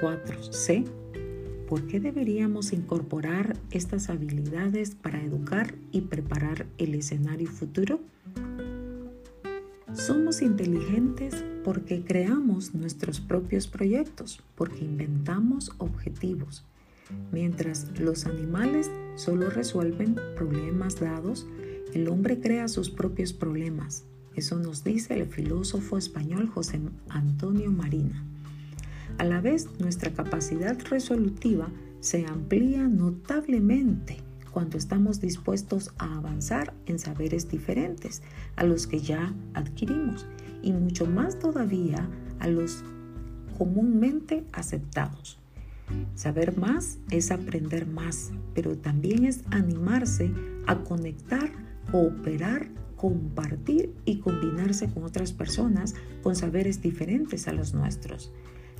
cuatro C, ¿por qué deberíamos incorporar estas habilidades para educar y preparar el escenario futuro? Somos inteligentes porque creamos nuestros propios proyectos, porque inventamos objetivos, mientras los animales solo resuelven problemas dados, el hombre crea sus propios problemas. Eso nos dice el filósofo español José Antonio Marina. A la vez, nuestra capacidad resolutiva se amplía notablemente cuando estamos dispuestos a avanzar en saberes diferentes a los que ya adquirimos y mucho más todavía a los comúnmente aceptados. Saber más es aprender más, pero también es animarse a conectar, cooperar, compartir y combinarse con otras personas con saberes diferentes a los nuestros.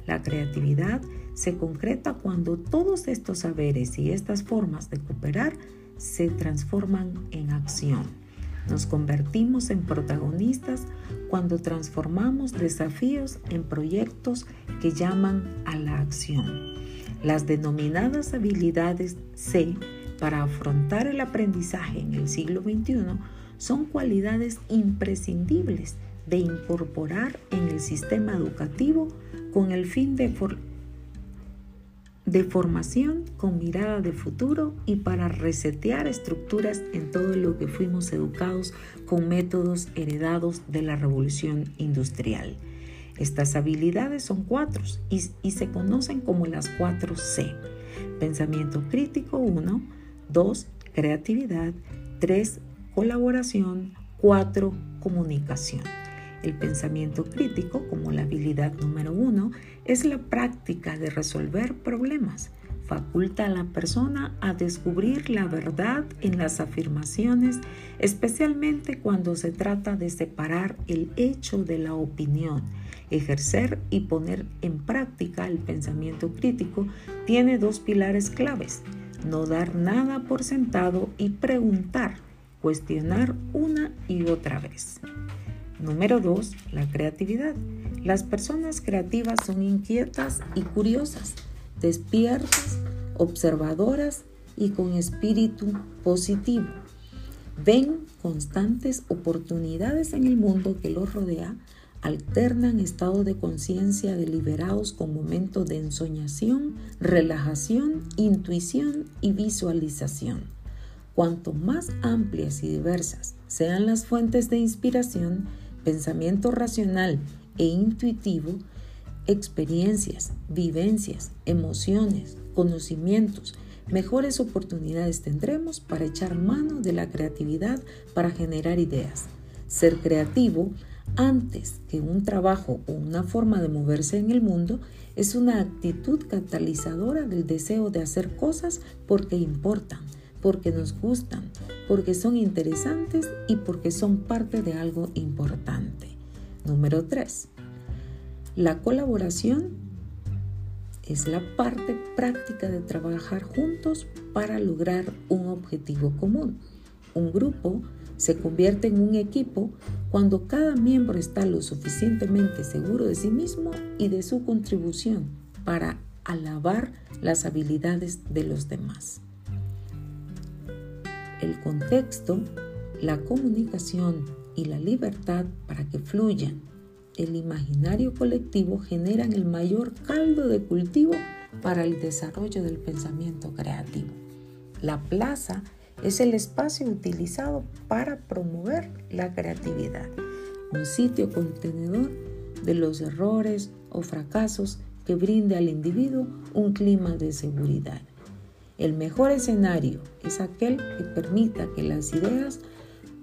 La creatividad se concreta cuando todos estos saberes y estas formas de cooperar se transforman en acción. Nos convertimos en protagonistas cuando transformamos desafíos en proyectos que llaman a la acción. Las denominadas habilidades C para afrontar el aprendizaje en el siglo XXI son cualidades imprescindibles de incorporar en el sistema educativo con el fin de, formación con mirada de futuro y para resetear estructuras en todo lo que fuimos educados con métodos heredados de la revolución industrial. Estas habilidades son cuatro y, y se conocen como las cuatro C. Pensamiento crítico 1, 2, creatividad, 3, colaboración, 4, comunicación. El pensamiento crítico, como la habilidad número uno, es la práctica de resolver problemas. Faculta a la persona a descubrir la verdad en las afirmaciones, especialmente cuando se trata de separar el hecho de la opinión. Ejercer y poner en práctica el pensamiento crítico tiene dos pilares claves. No dar nada por sentado y preguntar, cuestionar una y otra vez. Número 2. La creatividad. Las personas creativas son inquietas y curiosas, despiertas, observadoras y con espíritu positivo. Ven constantes oportunidades en el mundo que los rodea, alternan estados de conciencia deliberados con momentos de ensoñación, relajación, intuición y visualización. Cuanto más amplias y diversas sean las fuentes de inspiración, pensamiento racional e intuitivo, experiencias, vivencias, emociones, conocimientos, mejores oportunidades tendremos para echar mano de la creatividad para generar ideas. Ser creativo antes que un trabajo o una forma de moverse en el mundo es una actitud catalizadora del deseo de hacer cosas porque importan, porque nos gustan, porque son interesantes y porque son parte de algo importante. Número 3. La colaboración es la parte práctica de trabajar juntos para lograr un objetivo común. Un grupo se convierte en un equipo cuando cada miembro está lo suficientemente seguro de sí mismo y de su contribución para alabar las habilidades de los demás el contexto, la comunicación y la libertad para que fluyan. El imaginario colectivo generan el mayor caldo de cultivo para el desarrollo del pensamiento creativo. La plaza es el espacio utilizado para promover la creatividad, un sitio contenedor de los errores o fracasos que brinde al individuo un clima de seguridad. El mejor escenario es aquel que permita que las ideas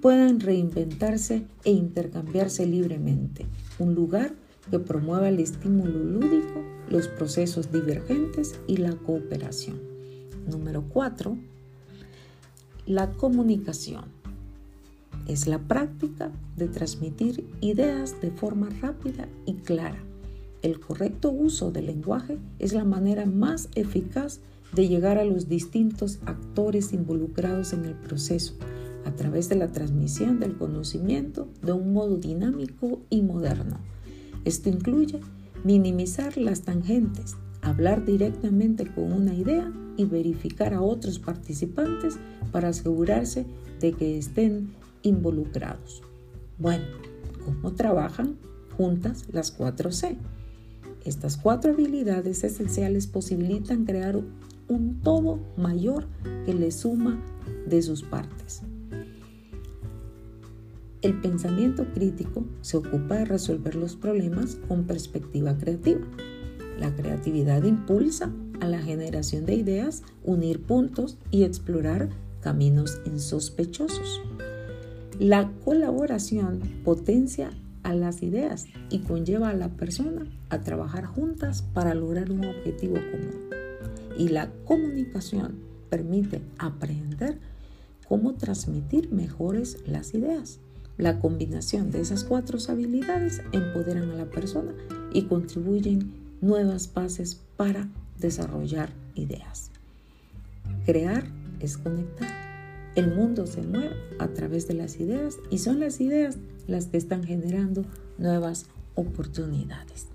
puedan reinventarse e intercambiarse libremente. Un lugar que promueva el estímulo lúdico, los procesos divergentes y la cooperación. Número 4. La comunicación. Es la práctica de transmitir ideas de forma rápida y clara. El correcto uso del lenguaje es la manera más eficaz de llegar a los distintos actores involucrados en el proceso a través de la transmisión del conocimiento de un modo dinámico y moderno. Esto incluye minimizar las tangentes, hablar directamente con una idea y verificar a otros participantes para asegurarse de que estén involucrados. Bueno, ¿cómo trabajan juntas las cuatro C? Estas cuatro habilidades esenciales posibilitan crear un todo mayor que le suma de sus partes. El pensamiento crítico se ocupa de resolver los problemas con perspectiva creativa. La creatividad impulsa a la generación de ideas, unir puntos y explorar caminos insospechosos. La colaboración potencia a las ideas y conlleva a la persona a trabajar juntas para lograr un objetivo común. Y la comunicación permite aprender cómo transmitir mejores las ideas. La combinación de esas cuatro habilidades empoderan a la persona y contribuyen nuevas bases para desarrollar ideas. Crear es conectar. El mundo se mueve a través de las ideas y son las ideas las que están generando nuevas oportunidades.